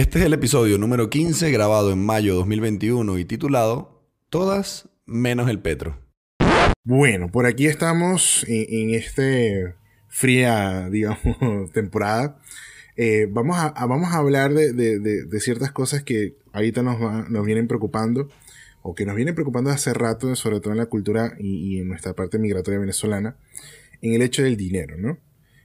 Este es el episodio número 15 grabado en mayo 2021 y titulado Todas menos el Petro. Bueno, por aquí estamos en, este fría, digamos, temporada. Eh, vamos, a, vamos a hablar de, ciertas cosas que ahorita nos, nos vienen preocupando o que nos vienen preocupando hace rato, sobre todo en la cultura y, en nuestra parte migratoria venezolana, en el hecho del dinero, ¿no?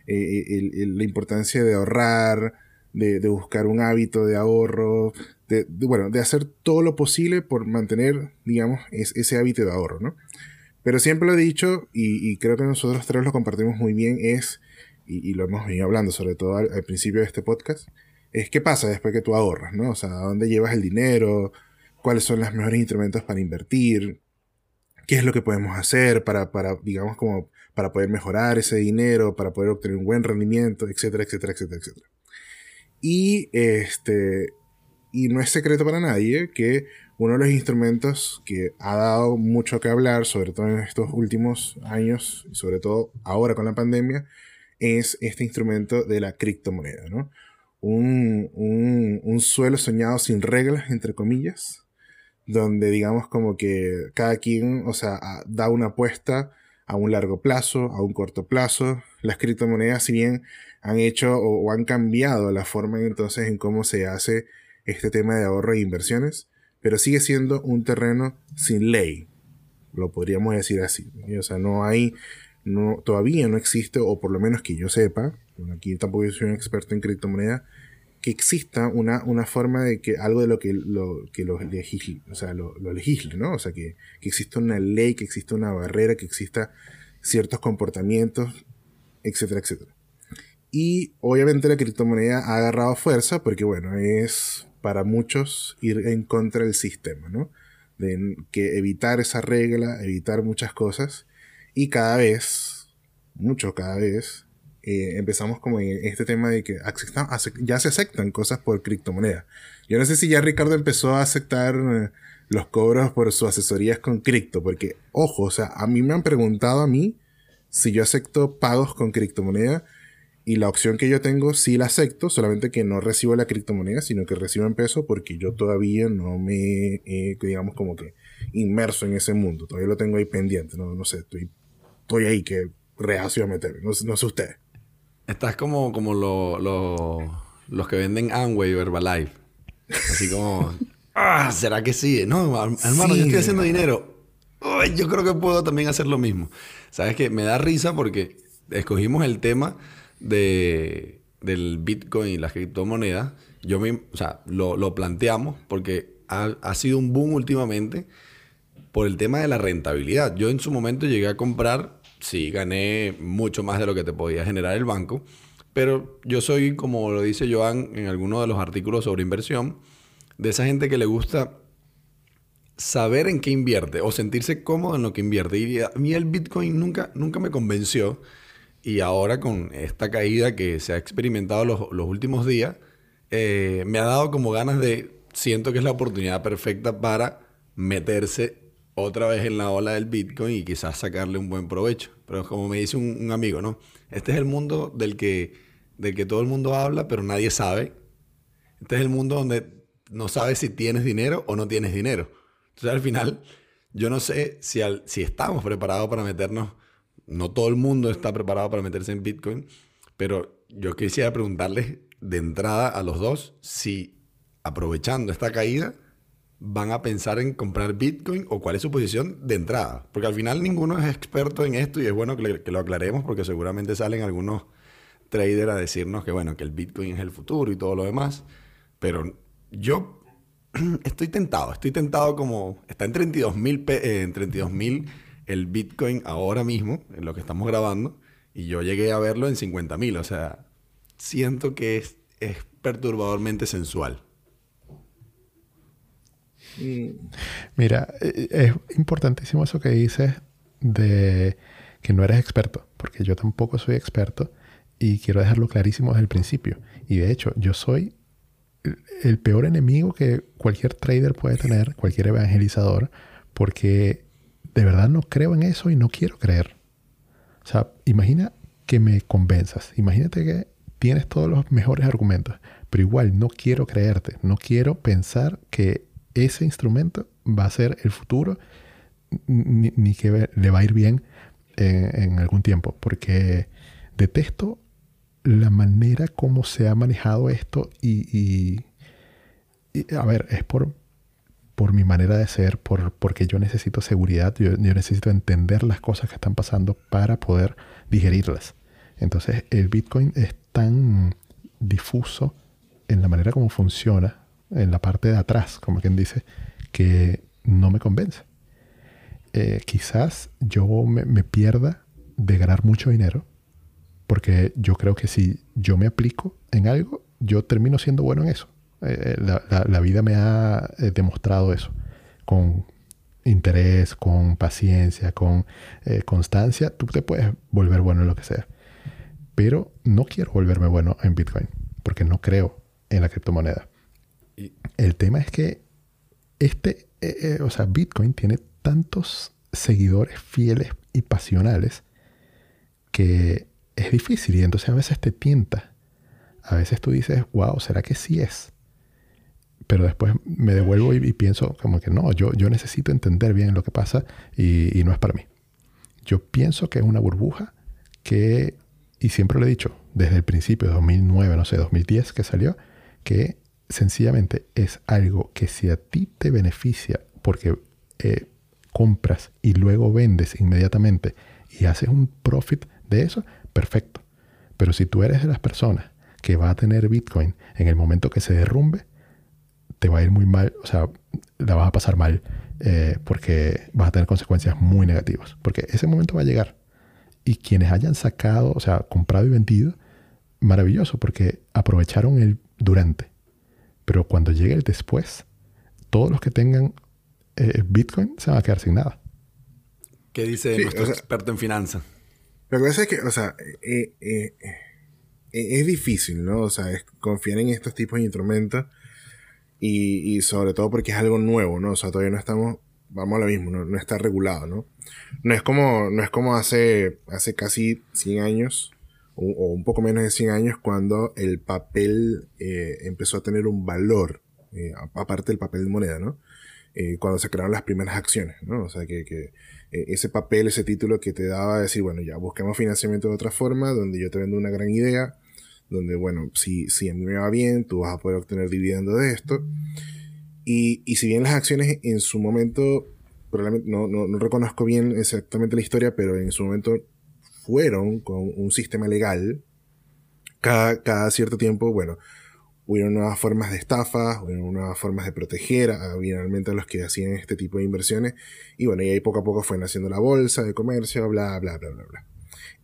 Eh, eh, la importancia de ahorrar, de, buscar un hábito de ahorro, de, bueno, de hacer todo lo posible por mantener, digamos, ese hábito de ahorro, ¿no? Pero siempre lo he dicho, y, creo que nosotros tres lo compartimos muy bien, es, y, lo hemos venido hablando sobre todo al, principio de este podcast, es qué pasa después que tú ahorras, ¿no? O sea, ¿a dónde llevas el dinero? ¿Cuáles son los mejores instrumentos para invertir? ¿Qué es lo que podemos hacer para, para digamos, como para poder mejorar ese dinero, para poder obtener un buen rendimiento, etcétera, etcétera, etcétera, etcétera? Y este, y no es secreto para nadie que uno de los instrumentos que ha dado mucho que hablar, sobre todo en estos últimos años, y sobre todo ahora con la pandemia, es este instrumento de la criptomoneda, ¿no? Un, un, suelo soñado sin reglas, entre comillas, donde digamos como que cada quien, o sea, da una apuesta a un largo plazo, a un corto plazo. Las criptomonedas, si bien han hecho o, han cambiado la forma entonces en cómo se hace este tema de ahorro e inversiones, pero sigue siendo un terreno sin ley, lo podríamos decir así. O sea, no hay, no, todavía no existe, o por lo menos que yo sepa, aquí tampoco soy un experto en criptomonedas, que exista una, una forma de que algo de lo que lo, que lo legisle, o sea, lo, legisle, ¿no? O sea, que, que exista una ley, que exista una barrera, que exista ciertos comportamientos, etcétera, etcétera. Y obviamente la criptomoneda ha agarrado fuerza porque, bueno, es para muchos ir en contra del sistema, ¿no? De que evitar esa regla, evitar muchas cosas. Y cada vez, mucho cada vez, eh, empezamos como este tema de que ya se aceptan cosas por criptomoneda. Yo no sé si ya Ricardo empezó a aceptar eh, los cobros por sus asesorías con cripto, porque, ojo, o sea, a mí me han preguntado a mí si yo acepto pagos con criptomoneda y la opción que yo tengo sí la acepto, solamente que no recibo la criptomoneda, sino que recibo en peso porque yo todavía no me he, digamos, como que inmerso en ese mundo. Todavía lo tengo ahí pendiente. No, no sé, estoy, estoy ahí que reacio a meterme. No, no sé usted. Estás como, como los que venden Amway o Herbalife. Así como, ah, ¿será que sí? No, hermano, yo estoy haciendo dinero. yo creo que puedo también hacer lo mismo. ¿Sabes qué? Me da risa porque escogimos el tema de, del Bitcoin y las criptomonedas, yo me, o sea, lo, planteamos porque ha, sido un boom últimamente por el tema de la rentabilidad. Yo en su momento llegué a comprar, sí, gané mucho más de lo que te podía generar el banco, pero yo soy, como lo dice Joan en alguno de los artículos sobre inversión, de esa gente que le gusta saber en qué invierte o sentirse cómodo en lo que invierte. Y a mí el Bitcoin nunca, nunca me convenció. Y ahora con esta caída que se ha experimentado los, últimos días, eh, me ha dado como ganas de, siento que es la oportunidad perfecta para meterse otra vez en la ola del Bitcoin y quizás sacarle un buen provecho. Pero como me dice un, amigo, ¿no? Este es el mundo del que, del que todo el mundo habla, pero nadie sabe. Este es el mundo donde no sabes si tienes dinero o no tienes dinero. Entonces al final, yo no sé si, si estamos preparados para meternos no todo el mundo está preparado para meterse en Bitcoin, pero yo quisiera preguntarles de entrada a los dos si aprovechando esta caída van a pensar en comprar Bitcoin o cuál es su posición de entrada. Porque al final ninguno es experto en esto y es bueno que, lo aclaremos porque seguramente salen algunos traders a decirnos que bueno, que el Bitcoin es el futuro y todo lo demás. Pero yo estoy tentado, estoy tentado como está en 32 mil eh, en 32 mil el Bitcoin ahora mismo, en lo que estamos grabando, y yo llegué a verlo en 50 mil. O sea, siento que es, es perturbadormente sensual. Mira, e, e, es importantísimo eso que dices de que no eres experto, porque yo tampoco soy experto y quiero dejarlo clarísimo desde el principio. Y de hecho, yo soy el peor enemigo que cualquier trader puede tener, cualquier evangelizador, porque de verdad no creo en eso y no quiero creer. O sea, imagina que me convenzas. Imagínate que tienes todos los mejores argumentos, pero igual no quiero creerte, no quiero pensar que ese instrumento va a ser el futuro ni, que le va a ir bien en, algún tiempo, porque detesto la manera como se ha manejado esto y, a ver, es por, por mi manera de ser, por, porque yo necesito seguridad, yo, necesito entender las cosas que están pasando para poder digerirlas. Entonces el Bitcoin es tan difuso en la manera como funciona, en la parte de atrás, como quien dice, que no me convence. Eh, quizás yo me, pierda de ganar mucho dinero, porque yo creo que si yo me aplico en algo, yo termino siendo bueno en eso. Eh, eh, la, vida me ha demostrado eso, con interés, con paciencia, con constancia, tú te puedes volver bueno en lo que sea. Pero no quiero volverme bueno en Bitcoin, porque no creo en la criptomoneda. El tema es que este, o sea, Bitcoin tiene tantos seguidores fieles y pasionales que es difícil y entonces a veces te tienta. A veces tú dices, wow, ¿será que sí es? Pero después me devuelvo y, pienso como que no, yo, yo necesito entender bien lo que pasa y, no es para mí. Yo pienso que es una burbuja que, y siempre lo he dicho, desde el principio, de 2009, no sé, 2010 que salió, que sencillamente es algo que si a ti te beneficia porque eh, compras y luego vendes inmediatamente y haces un profit de eso, perfecto. Pero si tú eres de las personas que va a tener Bitcoin en el momento que se derrumbe, te va a ir muy mal, o sea, la vas a pasar mal eh, porque vas a tener consecuencias muy negativas. Porque ese momento va a llegar. Y quienes hayan sacado, o sea, comprado y vendido, maravilloso, porque aprovecharon el durante. Pero cuando llegue el después, todos los que tengan eh, Bitcoin se va a quedar sin nada. ¿Qué dice nuestro experto en finanzas? Lo que pasa es que, o sea, eh, eh, es difícil, ¿no? O sea, es confiar en estos tipos de instrumentos y, sobre todo porque es algo nuevo, ¿no? O sea, todavía no estamos, vamos a lo mismo, no, está regulado, ¿no? No es como, no es como hace, hace casi 100 años o, un poco menos de 100 años cuando el papel empezó a tener un valor, aparte del papel de moneda, ¿no? Eh, cuando se crearon las primeras acciones, ¿no? O sea, que, que eh, ese papel, ese título que te daba decir, bueno, ya busquemos financiamiento de otra forma, donde yo te vendo una gran idea, donde, bueno, si, si a mí me va bien, tú vas a poder obtener dividendo de esto. Y, y si bien las acciones en su momento, probablemente, no, no, no reconozco bien exactamente la historia, pero en su momento fueron con un sistema legal, cada, cada cierto tiempo, bueno, hubieron nuevas formas de estafa, hubieron nuevas formas de proteger a, a los que hacían este tipo de inversiones. Y bueno, y ahí poco a poco fue naciendo la bolsa de comercio, bla, bla, bla, bla, bla.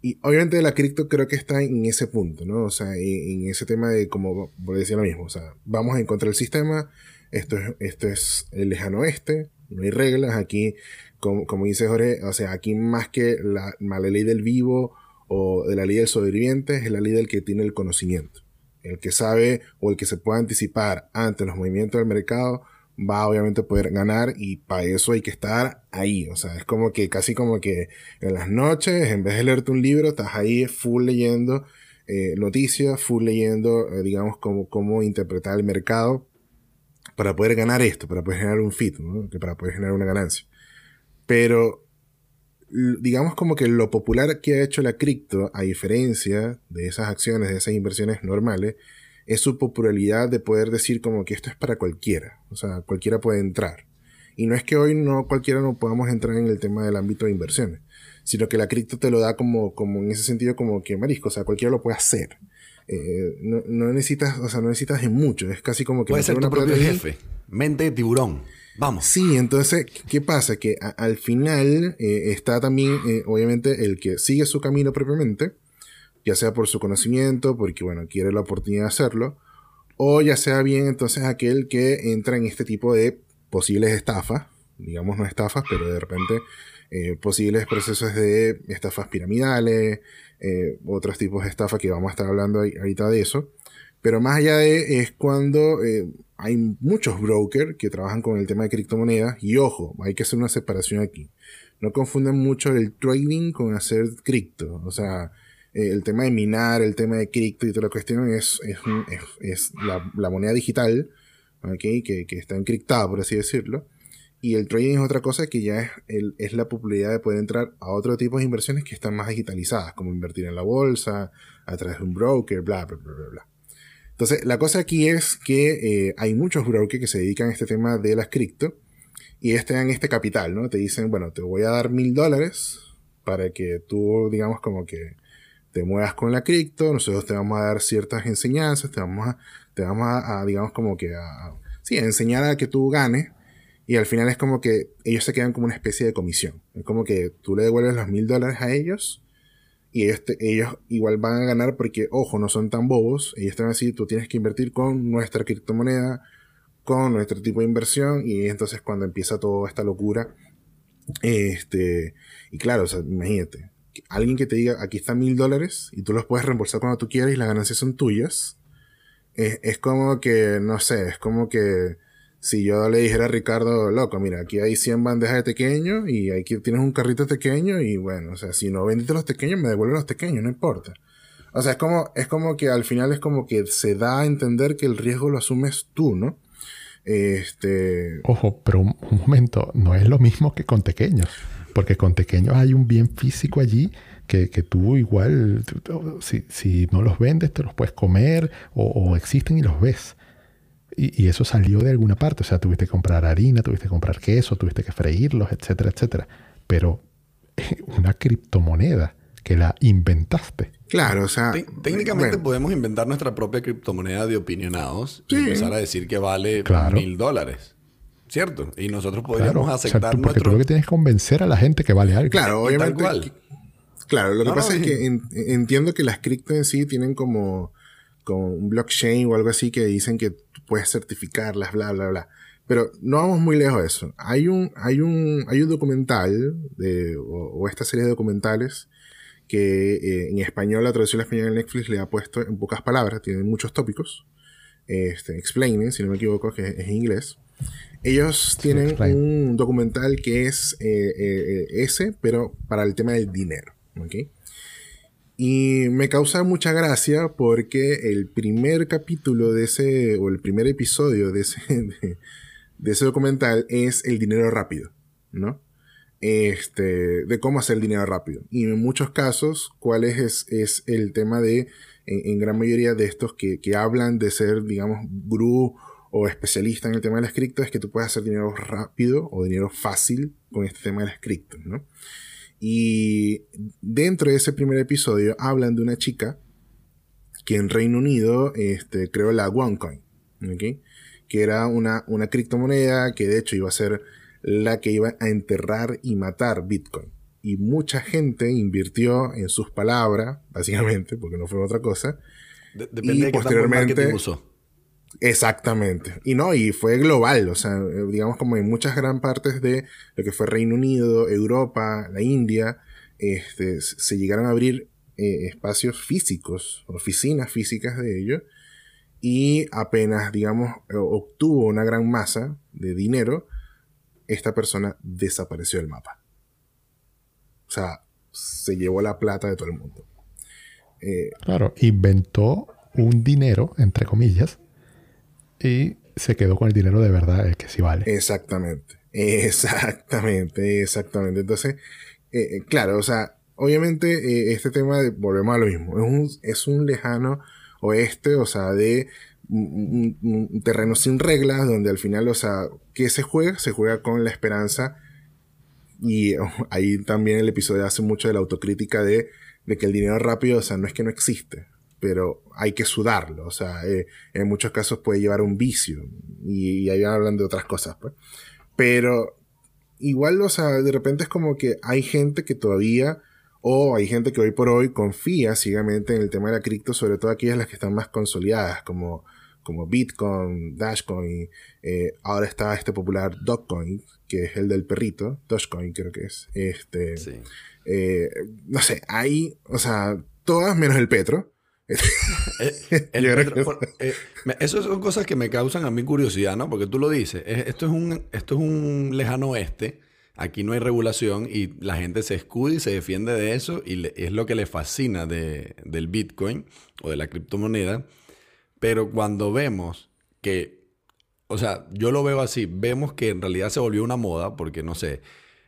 Y obviamente la cripto creo que está en ese punto, ¿no? O sea, en, ese tema de como, por decir lo mismo, o sea, vamos a encontrar el sistema, esto es, esto es el lejano oeste, no hay reglas, aquí, como, como dice Jorge, o sea, aquí más que la, la ley del vivo o de la ley del sobreviviente, es la ley del que tiene el conocimiento el que sabe o el que se pueda anticipar ante los movimientos del mercado va obviamente a poder ganar y para eso hay que estar ahí. O sea, es como que casi como que en las noches, en vez de leerte un libro, estás ahí full leyendo eh, noticias, full leyendo, eh, digamos, cómo, cómo interpretar el mercado para poder ganar esto, para poder generar un fit, ¿no? que para poder generar una ganancia. Pero digamos como que lo popular que ha hecho la cripto, a diferencia de esas acciones, de esas inversiones normales, es su popularidad de poder decir como que esto es para cualquiera. O sea, cualquiera puede entrar. Y no es que hoy no cualquiera no podamos entrar en el tema del ámbito de inversiones, sino que la cripto te lo da como, como en ese sentido como que marisco, o sea, cualquiera lo puede hacer. Eh, no, necesitas, o sea, no necesitas de mucho, es casi como que... Puede ser tu propio jefe, mente de tiburón. Vamos. Sí, entonces, ¿qué pasa? Que al final eh, está también, eh, obviamente, el que sigue su camino propiamente, ya sea por su conocimiento, porque, bueno, quiere la oportunidad de hacerlo, o ya sea bien entonces aquel que entra en este tipo de posibles estafas, digamos no estafas, pero de repente eh, posibles procesos de estafas piramidales, otros tipos de estafas que vamos a estar hablando ahorita de eso. Pero más allá de es cuando eh, hay muchos brokers que trabajan con el tema de criptomonedas y ojo, hay que hacer una separación aquí. No confundan mucho el trading con hacer cripto. O sea, eh, el tema de minar, el tema de cripto y toda la cuestión es, es, es, la, moneda digital, ¿okay? que, que, está encriptada, por así decirlo. Y el trading es otra cosa que ya es, el, es la popularidad de poder entrar a otro tipo de inversiones que están más digitalizadas, como invertir en la bolsa, a través de un broker, bla, bla, bla, bla, bla. Entonces, la cosa aquí es que eh, hay muchos brokers que se dedican a este tema de las cripto y este dan este capital, ¿no? Te dicen, bueno, te voy a dar mil dólares para que tú, digamos, como que te muevas con la cripto, nosotros te vamos a dar ciertas enseñanzas, te vamos a, te vamos a, digamos, como que a, sí, a enseñar a que tú ganes. Y al final es como que ellos se quedan como una especie de comisión. Es como que tú le devuelves los mil dólares a ellos y ellos, ellos igual van a ganar porque, ojo, no son tan bobos. Ellos te van a decir, tú tienes que invertir con nuestra criptomoneda, con nuestro tipo de inversión. Y entonces cuando empieza toda esta locura, este, y claro, o sea, imagínate, alguien que te diga, aquí están mil dólares y tú los puedes reembolsar cuando tú quieras y las ganancias son tuyas, es, es como que, no sé, es como que si yo le dijera a Ricardo, loco, mira, aquí hay 100 bandejas de pequeño y aquí tienes un carrito de pequeño y bueno, o sea, si no vendiste los pequeños, me devuelven los pequeños, no importa. O sea, es como, es como que al final es como que se da a entender que el riesgo lo asumes tú, ¿no? Este. Ojo, pero un, momento, no es lo mismo que con pequeños. Porque con pequeños hay un bien físico allí que, que tú igual, si, si, no los vendes, te los puedes comer o, o existen y los ves. Y, y, eso salió de alguna parte. O sea, tuviste que comprar harina, tuviste que comprar queso, tuviste que freírlos, etcétera, etcétera. Pero una criptomoneda que la inventaste. Claro, o sea. técnicamente podemos inventar nuestra propia criptomoneda de opinionados y empezar a decir que vale mil dólares. ¿Cierto? Y nosotros podríamos aceptar. porque tú lo que tienes que convencer a la gente que vale algo. Claro, obviamente. Claro, lo que pasa es que entiendo que las cripto en sí tienen como, como un blockchain o algo así que dicen que puedes certificarlas, bla, bla, bla. Pero no vamos muy lejos de eso. Hay un, hay un, hay un documental de, o esta serie de documentales que eh, en español, la traducción española de Netflix le ha puesto en pocas palabras, tiene muchos tópicos. Este, explaining, si no me equivoco, que es, en inglés. Ellos tienen un documental que es eh, eh, ese, pero para el tema del dinero. Y me causa mucha gracia porque el primer capítulo de ese, o el primer episodio de ese, de ese documental es el dinero rápido, ¿no? este, de cómo hacer dinero rápido. Y en muchos casos, cuál es, es el tema de, en, gran mayoría de estos que, que, hablan de ser, digamos, gurú o especialista en el tema de las cripto, es que tú puedes hacer dinero rápido o dinero fácil con este tema de las cripto, ¿no? Y dentro de ese primer episodio hablan de una chica que en Reino Unido este, creó la OneCoin, ¿okay? que era una, una criptomoneda que de hecho iba a ser la que iba a enterrar y matar Bitcoin. Y mucha gente invirtió en sus palabras, básicamente, porque no fue otra cosa. depende y de posteriormente. Usó. Exactamente. Y no, y fue global, o sea, digamos como en muchas gran partes de lo que fue Reino Unido, Europa, la India, este, se llegaron a abrir eh, espacios físicos, oficinas físicas de ellos, y apenas, digamos, obtuvo una gran masa de dinero, esta persona desapareció del mapa. O sea, se llevó la plata de todo el mundo. Eh, claro, inventó un dinero, entre comillas, y se quedó con el dinero de verdad, el que sí vale. Exactamente, exactamente, exactamente. Entonces, eh, eh, claro, o sea, obviamente este tema, de, volvemos a lo mismo, es un, es un lejano oeste, o sea, de un, terreno sin reglas, donde al final, o sea, ¿qué se juega? Se juega con la esperanza. Y oh, ahí también el episodio hace mucho de la autocrítica de, de, que el dinero rápido, o sea, no es que no existe, pero hay que sudarlo. O sea, eh, en muchos casos puede llevar a un vicio. Y, ahí hablan de otras cosas, pues. Pero igual, o sea, de repente es como que hay gente que todavía o hay gente que hoy por hoy confía ciegamente en el tema de la cripto, sobre todo aquellas las que están más consolidadas, como como Bitcoin, Dashcoin, eh, ahora está este popular Dogcoin, que es el del perrito, Dogecoin creo que es. Este, eh, no sé, hay, o sea, todas menos el Petro. Eh, eh, eso son cosas que me causan a mí curiosidad, ¿no? Porque tú lo dices, esto es un, esto es un lejano oeste aquí no hay regulación y la gente se escuda y se defiende de eso y es lo que le fascina de, del Bitcoin o de la criptomoneda. Pero cuando vemos que, o sea, yo lo veo así, vemos que en realidad se volvió una moda porque, no sé,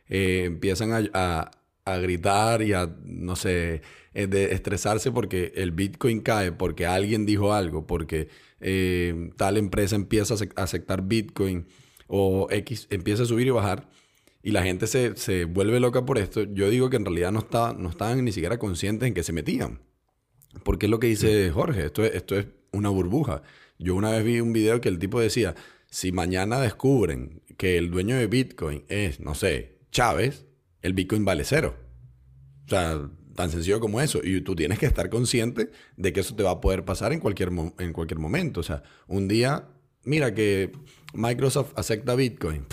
eh, empiezan a, gritar y a, no sé, eh, de estresarse porque el Bitcoin cae, porque alguien dijo algo, porque eh, tal empresa empieza a aceptar Bitcoin o X empieza a subir y bajar y la gente se, vuelve loca por esto, yo digo que en realidad no, no estaban ni siquiera conscientes en que se metían. Porque es lo que dice Jorge, esto es, esto es una burbuja. Yo una vez vi un video que el tipo decía, si mañana descubren que el dueño de Bitcoin es, no sé, Chávez, el Bitcoin vale cero. O sea, tan sencillo como eso. Y tú tienes que estar consciente de que eso te va a poder pasar en cualquier, en cualquier momento. O sea, un día, mira que Microsoft acepta Bitcoin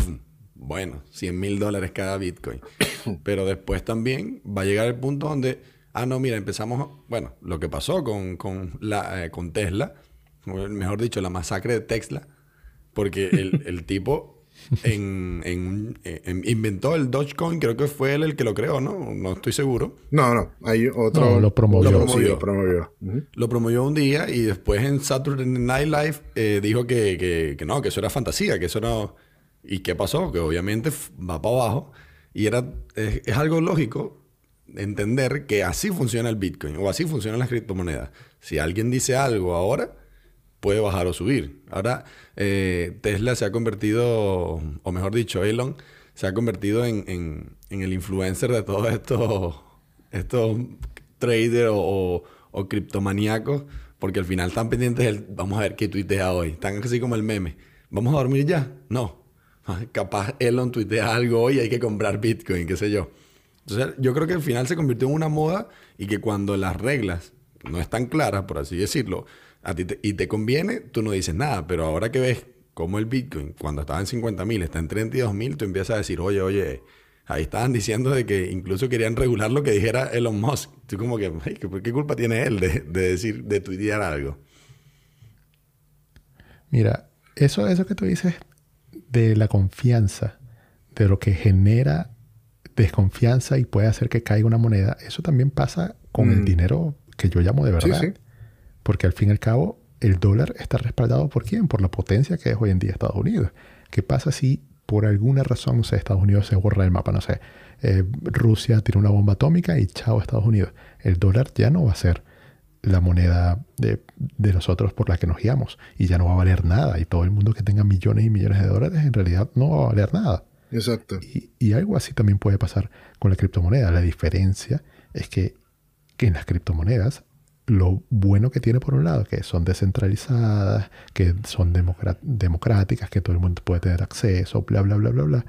bueno, 100 mil dólares cada Bitcoin. Pero después también va a llegar el punto donde, ah, no, mira, empezamos, bueno, lo que pasó con, con, la, eh, con Tesla, mejor dicho, la masacre de Tesla, porque el, el tipo en, en, inventó el Dogecoin, creo que fue él el que lo creó, ¿no? No estoy seguro. No, no, hay otro. No, lo promovió. Lo promovió. promovió. Lo promovió un día y después en Saturday Night Live eh, dijo que, que, que, no, que eso era fantasía, que eso no ¿Y qué pasó? Que obviamente va para abajo. Y era, es, algo lógico entender que así funciona el Bitcoin o así funcionan las criptomonedas. Si alguien dice algo ahora, puede bajar o subir. Ahora eh, Tesla se ha convertido, o mejor dicho, Elon se ha convertido en, el influencer de todos estos, estos traders o, o, criptomaníacos, porque al final están pendientes del, vamos a ver qué tuitea hoy. Están así como el meme. ¿Vamos a dormir ya? No. Capaz Elon tuitea algo hoy, hay que comprar Bitcoin, qué sé yo. Entonces, yo creo que al final se convirtió en una moda y que cuando las reglas no están claras, por así decirlo, a ti y te conviene, tú no dices nada. Pero ahora que ves cómo el Bitcoin, cuando estaba en 50 mil, está en 32 mil, tú empiezas a decir, oye, oye, ahí estaban diciendo de que incluso querían regular lo que dijera Elon Musk. Tú como que, ¿qué culpa tiene él de, de decir, de tuitear algo? Mira, eso, eso que tú dices de la confianza, de lo que genera desconfianza y puede hacer que caiga una moneda, eso también pasa con el mm. dinero que yo llamo de verdad. Porque al fin y al cabo, el dólar está respaldado por quién? Por la potencia que es hoy en día Estados Unidos. ¿Qué pasa si por alguna razón, no sé, Estados Unidos se borra el mapa, no sé, eh, Rusia tiene una bomba atómica y chao Estados Unidos? El dólar ya no va a ser la moneda de, nosotros por la que nos guiamos y ya no va a valer nada y todo el mundo que tenga millones y millones de dólares en realidad no va a valer nada. Exacto. Y, algo así también puede pasar con la criptomoneda. La diferencia es que, que en las criptomonedas lo bueno que tiene por un lado, que son descentralizadas, que son democráticas, que todo el mundo puede tener acceso, bla, bla, bla, bla, bla,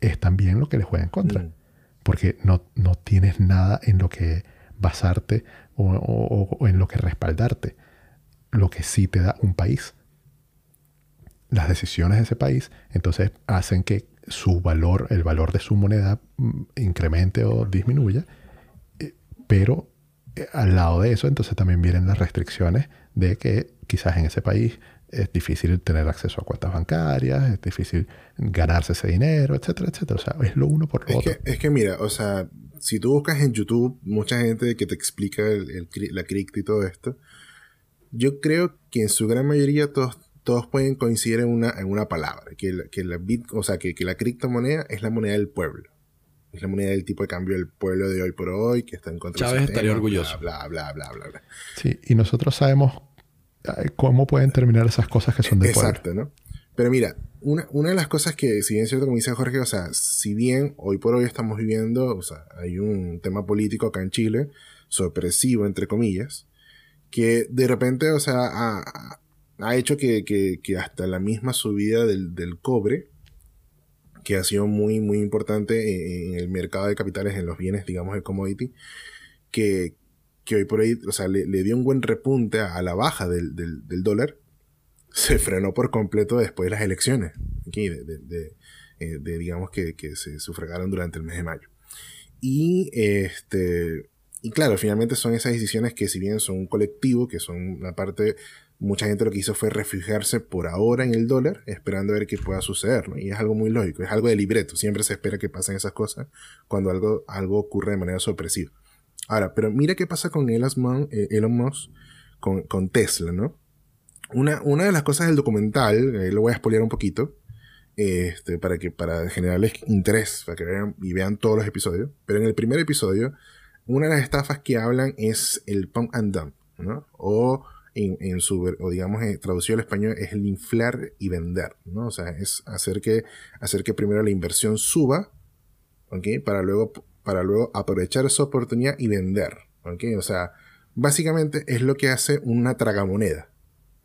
es también lo que le juega en contra. Mm. Porque no, no tienes nada en lo que basarte o, en lo que respaldarte. Lo que sí te da un país. Las decisiones de ese país entonces hacen que su valor, el valor de su moneda mm, incremente o disminuya, eh, pero al lado de eso entonces también vienen las restricciones de que quizás en ese país es difícil tener acceso a cuentas bancarias, es difícil ganarse ese dinero, etcétera, etcétera. O sea, es lo uno por lo otro. es que mira, o sea, si tú buscas en YouTube mucha gente que te explica la cripto y todo esto, yo creo que en su gran mayoría todos, todos pueden coincidir en una, en una palabra, que la, que la bit, o sea, que, que la criptomoneda es la moneda del pueblo. Es la moneda del tipo de cambio del pueblo de hoy por hoy, que está en contra Chávez estaría orgulloso. Bla, bla, bla, bla, bla, Sí, y nosotros sabemos eh, cómo pueden terminar esas cosas que son de Exacto, ¿no? Pero mira, una, una, de las cosas que, si bien es cierto, como dice Jorge, o sea, si bien hoy por hoy estamos viviendo, o sea, hay un tema político acá en Chile, sorpresivo, entre comillas, que de repente, o sea, ha, ha hecho que, que, que, hasta la misma subida del, del, cobre, que ha sido muy, muy importante en, el mercado de capitales, en los bienes, digamos, el commodity, que, que hoy por hoy, o sea, le, le dio un buen repunte a, la baja del, del, dólar, se frenó por completo después de las elecciones, aquí, de, eh, digamos que, se sufragaron durante el mes de mayo. Y este y claro, finalmente son esas decisiones que si bien son un colectivo, que son una parte mucha gente lo que hizo fue refugiarse por ahora en el dólar, esperando a ver qué pueda suceder, ¿no? Y es algo muy lógico, es algo de libreto, siempre se espera que pasen esas cosas cuando algo, algo ocurre de manera sorpresiva. Ahora, pero mira qué pasa con Elon Musk, eh, con, Tesla, ¿no? Una, una de las cosas del documental, eh, lo voy a expoliar un poquito, este, para, que, para generarles interés, para que vean y vean todos los episodios, pero en el primer episodio, una de las estafas que hablan es el pump and dump, ¿no? O en, su, o digamos, eh, traducido al español, es el inflar y vender, ¿no? O sea, es hacer que, hacer que primero la inversión suba, ¿ok? Para luego, para luego aprovechar esa oportunidad y vender, ¿ok? O sea, básicamente es lo que hace una tragamoneda.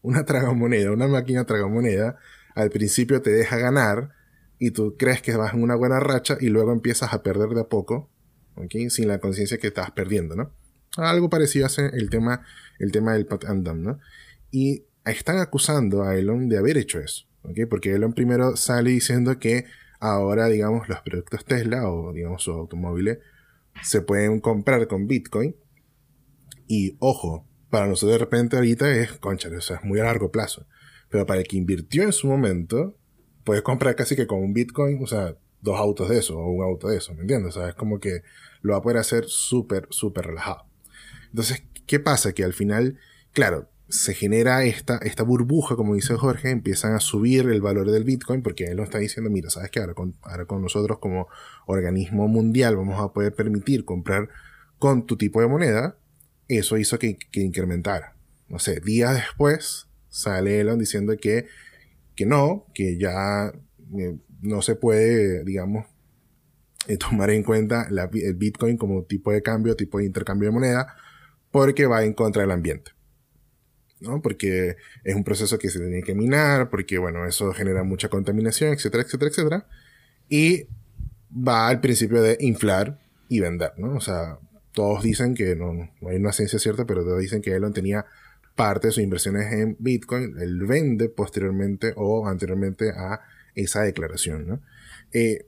Una tragamoneda, una máquina tragamoneda, al principio te deja ganar y tú crees que vas en una buena racha y luego empiezas a perder de a poco, ¿ok? Sin la conciencia que estás perdiendo, ¿no? Algo parecido hace el tema, el tema del Pat and ¿no? Y están acusando a Elon de haber hecho eso, ¿ok? Porque Elon primero sale diciendo que ahora, digamos, los productos Tesla o, digamos, sus automóviles se pueden comprar con Bitcoin. Y, ojo, para nosotros de repente ahorita es, concha, o sea, es muy a largo plazo. Pero para el que invirtió en su momento, puedes comprar casi que con un Bitcoin, o sea, dos autos de eso o un auto de eso, ¿me entiendes? O sea, es como que lo va a poder hacer súper, súper relajado. Entonces, ¿qué pasa? Que al final, claro, se genera esta, esta burbuja, como dice Jorge, empiezan a subir el valor del Bitcoin porque él nos está diciendo, mira, ¿sabes qué? Ahora con, ahora con nosotros como organismo mundial vamos a poder permitir comprar con tu tipo de moneda. Eso hizo que, incrementara. No sé, días después sale Elon diciendo que, que no, que ya eh, no se puede, digamos, eh, tomar en cuenta el Bitcoin como tipo de cambio, tipo de intercambio de moneda, porque va en contra del ambiente. ¿no? Porque es un proceso que se tiene que minar, porque, bueno, eso genera mucha contaminación, etcétera, etcétera, etcétera. Y va al principio de inflar y vender, ¿no? O sea, todos dicen que no, no hay una ciencia cierta, pero todos dicen que Elon tenía parte de sus inversiones en Bitcoin, él vende posteriormente o anteriormente a esa declaración, ¿no? Eh,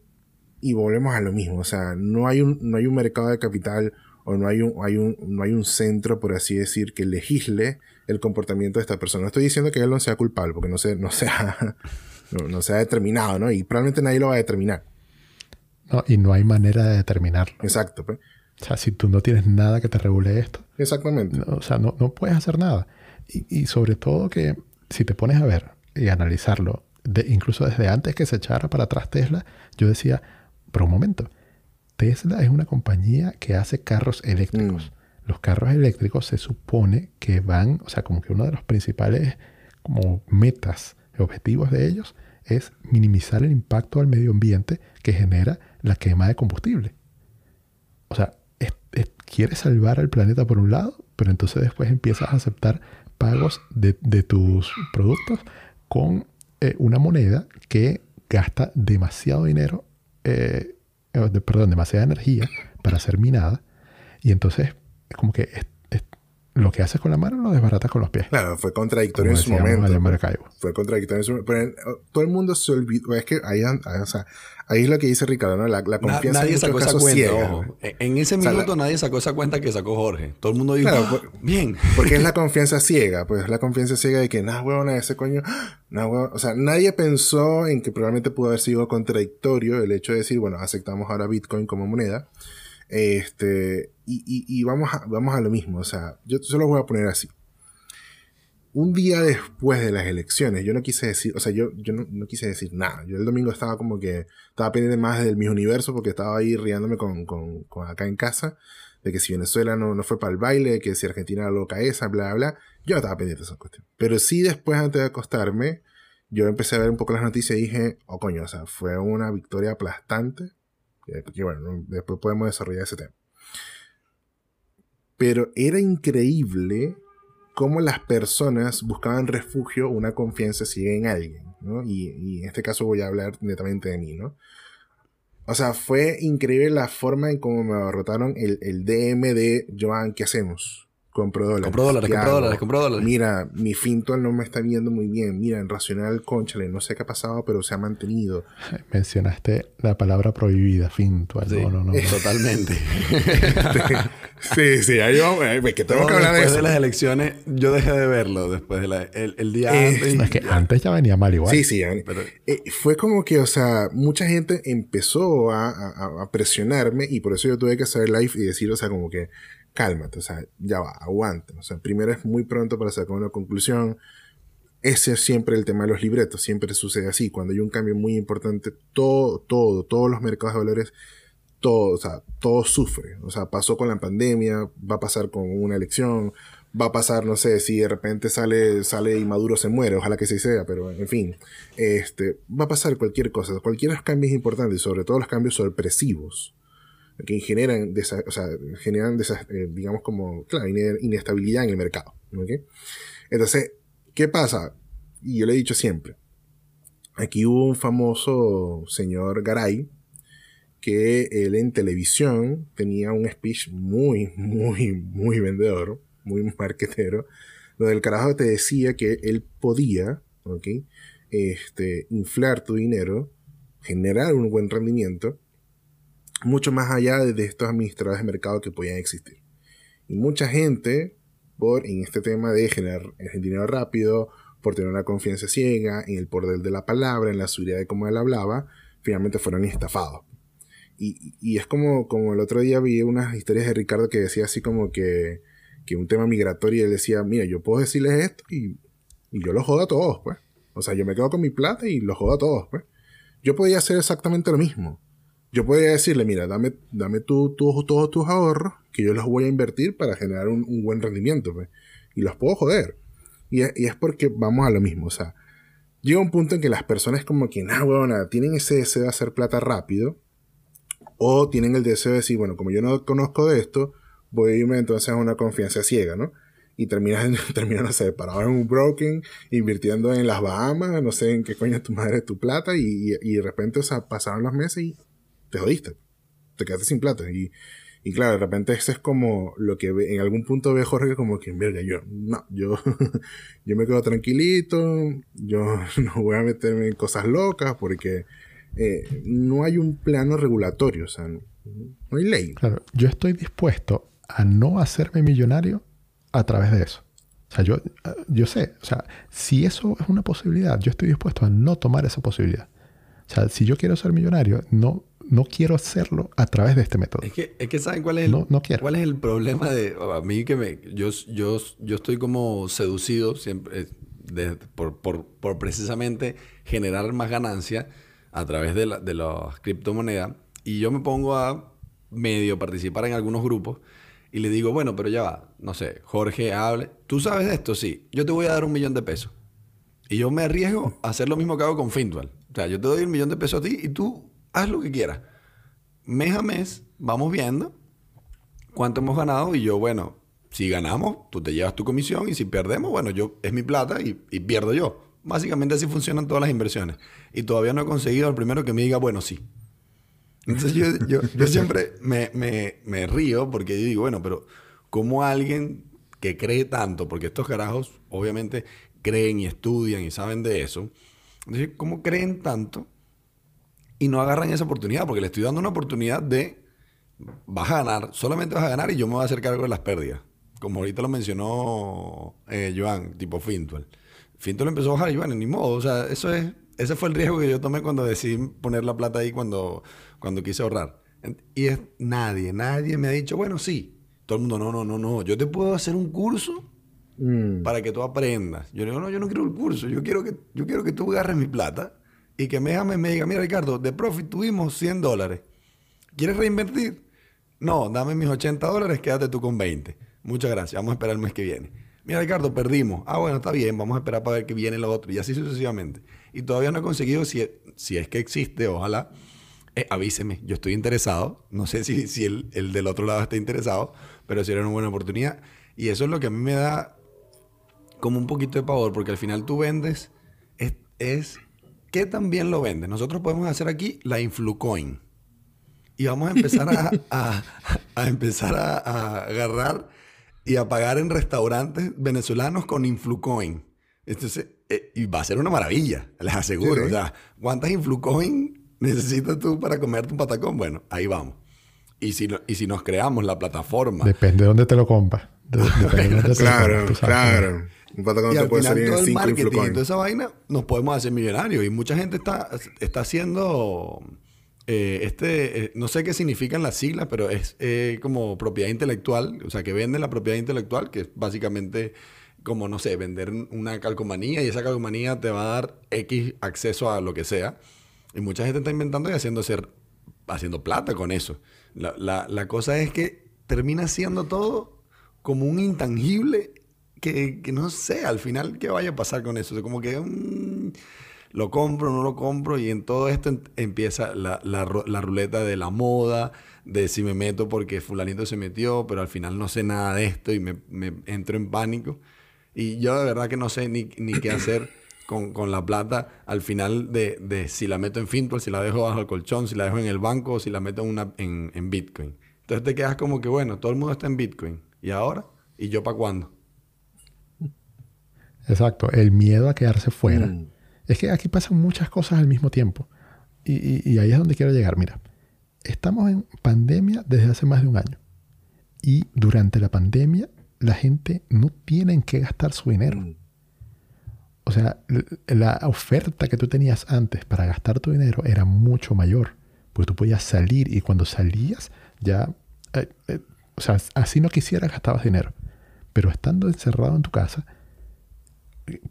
y volvemos a lo mismo, o sea, no hay un, no hay un mercado de capital o no hay un, hay un, no hay un centro, por así decir, que legisle el comportamiento de esta persona. No estoy diciendo que él no sea culpable, porque no se, no sea, no, se ha determinado, ¿no? Y probablemente nadie lo va a determinar. No, y no hay manera de determinarlo. Exacto, pues. O sea, si tú no tienes nada que te regule esto. Exactamente. o sea, no, no, puedes hacer nada. Y, y, sobre todo que si te pones a ver y analizarlo, de, incluso desde antes que se echara para atrás Tesla, yo decía, pero un momento, Tesla es una compañía que hace carros eléctricos. Mm. Los carros eléctricos se supone que van, o sea, como que uno de los principales como metas, objetivos de ellos es minimizar el impacto al medio ambiente que genera la quema de combustible. O sea, quieres salvar al planeta por un lado, pero entonces después empiezas a aceptar pagos de, tus productos con eh, una moneda que gasta demasiado dinero eh, perdón, demasiada energía para ser minada. Y entonces es como que lo que haces con la mano lo desbaratas con los pies. Claro, fue contradictorio en su momento. Fue contradictorio en su momento. Pero oh, todo el mundo se olvidó. Es que ahí, o sea, ahí es lo que dice Ricardo, ¿no? La, confianza nadie sacó esa cuenta, En ese minuto nadie sacó esa cuenta que sacó Jorge. Todo el mundo dijo, ah, bien. Porque es la confianza ciega. Pues la confianza ciega de que, nada, huevona, ese coño, nada, huevona. O sea, nadie pensó en que probablemente pudo haber sido contradictorio el hecho de decir, bueno, aceptamos ahora Bitcoin como moneda. Este, y, vamos, a, vamos a lo mismo, o sea, yo se lo voy a poner así. Un día después de las elecciones, yo no quise decir, o sea, yo, yo no, quise decir nada. Yo el domingo estaba como que, estaba pendiente más del mi universo porque estaba ahí riéndome con, con, acá en casa, de que si Venezuela no, no fue para el baile, que si Argentina era loca esa, bla, bla. Yo estaba pendiente de esa cuestión. Pero sí después, antes de acostarme, yo empecé a ver un poco las noticias y dije, oh coño, o sea, fue una victoria aplastante que bueno, después podemos desarrollar ese tema. Pero era increíble cómo las personas buscaban refugio, una confianza ciega en alguien, ¿no? Y, en este caso voy a hablar netamente de mí, ¿no? O sea, fue increíble la forma en cómo me abarrotaron el, el DM de Joan, ¿qué hacemos? Compro dólares. Compro dólares, compro dólares, compro dólares. Mira, mi Fintual no me está viendo muy bien. Mira, en Racional, conchale, no sé qué ha pasado, pero se ha mantenido. Mencionaste la palabra prohibida, Fintual. Sí, no, no, no. Totalmente. sí, sí, ahí vamos. eh, que tenemos que hablar de después eso. de las elecciones, yo dejé de verlo después de la, el, el día Eh, antes. No, es que ya. antes ya venía mal igual. Sí, sí. Pero- eh, fue como que, o sea, mucha gente empezó a, a- a presionarme y por eso yo tuve que hacer live y decir, o sea, como que cálmate, o sea, ya va, aguanta. O sea, primero es muy pronto para sacar una conclusión. Ese es siempre el tema de los libretos, siempre sucede así. Cuando hay un cambio muy importante, todo, todo, todos los mercados de valores, todo, o sea, todo sufre. O sea, pasó con la pandemia, va a pasar con una elección, va a pasar, no sé, si de repente sale, sale y Maduro se muere, ojalá que sí sea, pero en fin, este, va a pasar cualquier cosa, cualquier cambio es importante, y sobre todo los cambios sorpresivos, que generan, desa- o sea, generan, eh, digamos, como, claro, ine- inestabilidad en el mercado. ¿ok? Entonces, ¿qué pasa? Y yo le he dicho siempre, aquí hubo un famoso señor Garay, que él en televisión tenía un speech muy, muy, muy vendedor, muy marquetero, donde el carajo te decía que él podía, ¿ok? Este, inflar tu dinero, generar un buen rendimiento, mucho más allá de, estos administradores de mercado que podían existir. Y mucha gente, por en este tema de generar el dinero rápido, por tener una confianza ciega, en el poder de la palabra, en la seguridad de cómo él hablaba, finalmente fueron estafados. Y, y es como, como el otro día vi unas historias de Ricardo que decía así como que, que un tema migratorio y él decía, mira, yo puedo decirles esto y, y yo los jodo a todos, pues. O sea, yo me quedo con mi plata y los jodo a todos, pues. Yo podía hacer exactamente lo mismo. Yo podría decirle, mira, dame, dame tú, tú- todos tus ahorros, que yo los voy a invertir para generar un, buen rendimiento, pues. Y los puedo joder. Y es, porque vamos a lo mismo, llega un punto en que las personas como que, nah, huevona, tienen ese deseo de hacer plata rápido, o tienen el deseo de decir, bueno, como yo no conozco de esto, voy a irme entonces a una confianza ciega, ¿no? Y terminas, terminas no sé, parado en un broken, invirtiendo en las Bahamas, no sé en qué coño tu madre tu plata, y, y, y de repente, o sea, pasaron los meses y te jodiste. Te quedaste sin plata. Y, y claro, de repente eso es como lo que en algún punto ve Jorge como que, verga, yo, no, yo, yo me quedo tranquilito, yo no voy a meterme en cosas locas porque eh, no hay un plano regulatorio, o sea, no, no hay ley. Claro, yo estoy dispuesto a no hacerme millonario a través de eso. O sea, yo, yo sé, o sea, si eso es una posibilidad, yo estoy dispuesto a no tomar esa posibilidad. O sea, si yo quiero ser millonario, no, no quiero hacerlo a través de este método. Es que, es que ¿saben cuál es el, No- no quiero. cuál es el problema de... A mí que me... Yo, yo, yo estoy como seducido siempre eh, de- por, por, por precisamente generar más ganancia a través de, la- de las criptomonedas. Y yo me pongo a medio participar en algunos grupos y le digo, bueno, pero ya va, no sé, Jorge, hable. ¿Tú sabes de esto? Sí. Yo te voy a dar un millón de pesos. Y yo me arriesgo a hacer lo mismo que hago con Fintual. O sea, yo te doy un millón de pesos a ti y tú haz lo que quieras. Mes a mes vamos viendo cuánto hemos ganado y yo, bueno, si ganamos, tú te llevas tu comisión y si perdemos, bueno, yo es mi plata y, y pierdo yo. Básicamente así funcionan todas las inversiones. Y todavía no he conseguido el primero que me diga, bueno, sí. Entonces yo, yo, yo siempre me, me, me río porque yo digo, bueno, pero ¿cómo alguien que cree tanto, porque estos carajos obviamente creen y estudian y saben de eso, entonces, ¿cómo creen tanto y no agarran esa oportunidad? Porque le estoy dando una oportunidad de, vas a ganar, solamente vas a ganar y yo me voy a hacer cargo de las pérdidas. Como ahorita lo mencionó eh, Joan, tipo Fintual. Fintual empezó a bajar y bueno, ni modo. O sea, eso es, ese fue el riesgo que yo tomé cuando decidí poner la plata ahí cuando, cuando quise ahorrar. Y es nadie, nadie me ha dicho, bueno, sí. Todo el mundo, no, no, no, no. Yo te puedo hacer un curso Mm, para que tú aprendas. Yo digo, no, yo no quiero el curso, yo quiero que, yo quiero que tú agarres mi plata y que me llames y me diga, mira Ricardo, de profit tuvimos 100 dólares. ¿Quieres reinvertir? No, dame mis 80 dólares, quédate tú con 20. Muchas gracias, vamos a esperar el mes que viene. Mira Ricardo, perdimos. Ah, bueno, está bien, vamos a esperar para ver que viene lo otro y así sucesivamente. Y todavía no he conseguido, si, si es que existe, ojalá, eh, avíseme, yo estoy interesado. No sé si, si el, el del otro lado está interesado, pero sería una buena oportunidad. Y eso es lo que a mí me da como un poquito de pavor, porque al final tú vendes, es, es ¿qué tan bien lo vendes? Nosotros podemos hacer aquí la Influcoin. Y vamos a empezar a, a- a empezar a, a agarrar y a pagar en restaurantes venezolanos con Influcoin. Entonces, eh, y va a ser una maravilla, les aseguro. O sea, ¿cuántas Influcoin necesitas tú para comerte un patacón? Bueno, ahí vamos. Y si, y si nos creamos la plataforma. Depende de dónde te lo compras. claro, claro. Un patacón y te puede salir en 5 Y toda esa vaina nos podemos hacer millonarios. Y mucha gente está, está haciendo. Eh, este, eh, no sé qué significan las siglas, pero es eh, como propiedad intelectual, o sea, que venden la propiedad intelectual, que es básicamente como, no sé, vender una calcomanía y esa calcomanía te va a dar X acceso a lo que sea. Y mucha gente está inventando y haciendo, hacer, haciendo plata con eso. La, la, cosa es que termina siendo todo como un intangible que, que, no sé al final qué vaya a pasar con eso. como que mm, lo compro, no lo compro y en todo esto empieza la, la, la, ruleta de la moda, de si me meto porque fulanito se metió, pero al final no sé nada de esto y me, me entro en pánico. Y yo de verdad que no sé ni, ni qué hacer con, con, la plata al final de, de, si la meto en Fintual, si la dejo bajo el colchón, si la dejo en el banco o si la meto en, una, en, en Bitcoin. Entonces te quedas como que, bueno, todo el mundo está en Bitcoin. ¿Y ahora? ¿Y yo para cuándo? Exacto, el miedo a quedarse fuera. Mm. Es que aquí pasan muchas cosas al mismo tiempo. Y, y, ahí es donde quiero llegar. Mira, estamos en pandemia desde hace más de un año. Y durante la pandemia la gente no tiene en qué gastar su dinero. Mm. O sea, la oferta que tú tenías antes para gastar tu dinero era mucho mayor. Porque tú podías salir y cuando salías ya... Eh, eh, o sea, así no quisieras gastabas dinero. Pero estando encerrado en tu casa,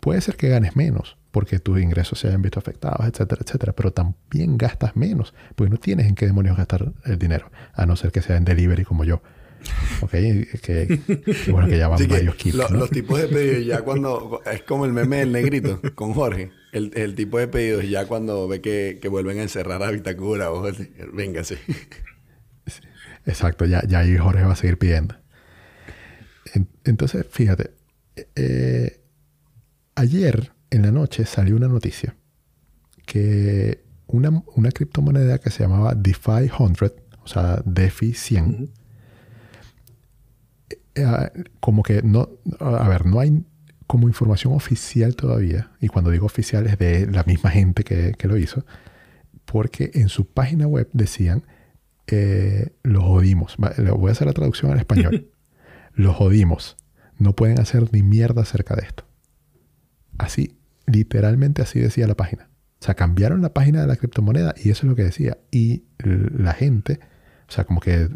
puede ser que ganes menos porque tus ingresos se hayan visto afectados, etcétera, etcétera. Pero también gastas menos porque no tienes en qué demonios gastar el dinero. A no ser que sea en delivery como yo Ok, que, bueno que ya van varios kilos. Los tipos de pedidos ya cuando... Es como el meme del negrito con Jorge. El, el tipo de pedidos ya cuando ve que, que vuelven a encerrar a Vitacura o véngase. Exacto, ya, ya ahí Jorge va a seguir pidiendo. entonces, fíjate. Eh, ayer en la noche salió una noticia que una, una criptomoneda que se llamaba DeFi 100, o sea, DeFi 100, eh, como que no, a ver, no hay como información oficial todavía, y cuando digo oficial es de la misma gente que, lo hizo, porque en su página web decían, eh, los jodimos, voy a hacer la traducción al español, los jodimos, no pueden hacer ni mierda acerca de esto. Así, literalmente así decía la página. O sea, cambiaron la página de la criptomoneda y eso es lo que decía. Y la gente, o sea, como que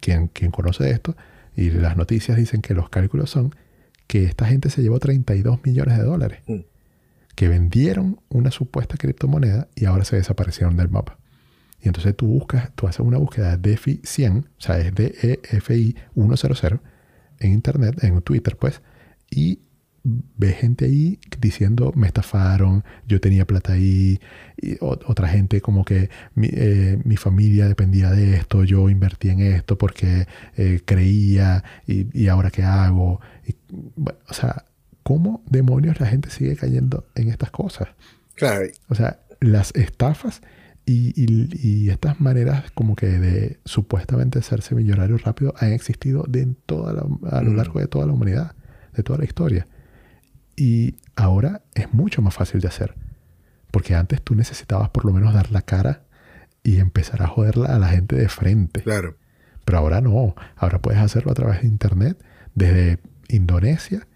quien, quien conoce esto, y las noticias dicen que los cálculos son que esta gente se llevó 32 millones de dólares. Mm. Que vendieron una supuesta criptomoneda y ahora se desaparecieron del mapa. Y entonces tú buscas, tú haces una búsqueda de DeFi 100, o sea, es DEFI 100 en internet, en Twitter, pues, y ve gente ahí diciendo me estafaron, yo tenía plata ahí, y otra gente como que eh, mi, familia dependía de esto, yo invertí en esto porque eh, creía y, ahora qué hago. o sea, ¿cómo demonios la gente sigue cayendo en estas cosas? Claro. O sea, las estafas y, estas maneras como que de supuestamente hacerse millonario rápido han existido de toda a lo mm. largo de toda la humanidad, de toda la historia. Y ahora es mucho más fácil de hacer. Porque antes tú necesitabas por lo menos dar la cara y empezar a joderla a la gente de frente. Claro. Pero ahora no. Ahora puedes hacerlo a través de internet, desde Indonesia,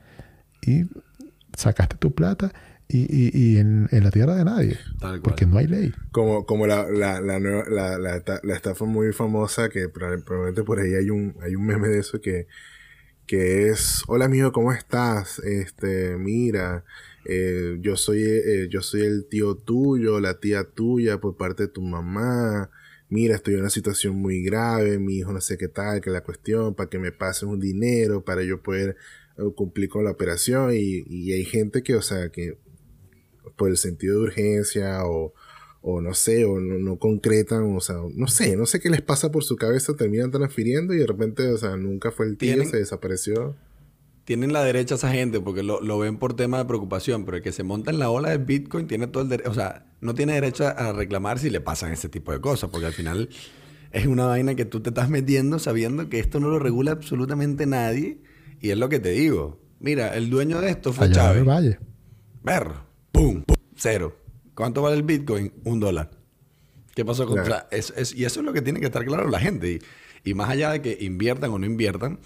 y sacaste tu plata y, en, la tierra de nadie. porque no hay ley. Como, como la, la, la, la, la, estafa muy famosa, que probablemente por ahí hay un, hay un meme de eso que que es, hola amigo, ¿cómo estás? Este, mira, eh, yo soy, eh, yo soy el tío tuyo, la tía tuya por parte de tu mamá. Mira, estoy en una situación muy grave, mi hijo no sé qué tal, que la cuestión, para que me pasen un dinero, para yo poder eh, cumplir con la operación. Y, y hay gente que, o sea, que por el sentido de urgencia o, o no sé, o no, concretan, o sea, no sé, no sé qué les pasa por su cabeza, terminan transfiriendo y de repente, o sea, nunca fue el tío, se desapareció. Tienen la derecha esa gente porque lo, lo, ven por tema de preocupación, pero el que se monta en la ola del Bitcoin tiene todo el derecho, o sea, no tiene derecho a reclamar si le pasan ese tipo de cosas, porque al final es una vaina que tú te estás metiendo sabiendo que esto no lo regula absolutamente nadie Y es lo que te digo. Mira, el dueño de esto fue Allá Chávez. valle. Ver, pum, pum, cero. ¿Cuánto vale el Bitcoin? Un dólar. ¿Qué pasó con Claro. o sea, es- es- Y eso es lo que tiene que estar claro la gente. Y, y más allá de que inviertan o no inviertan,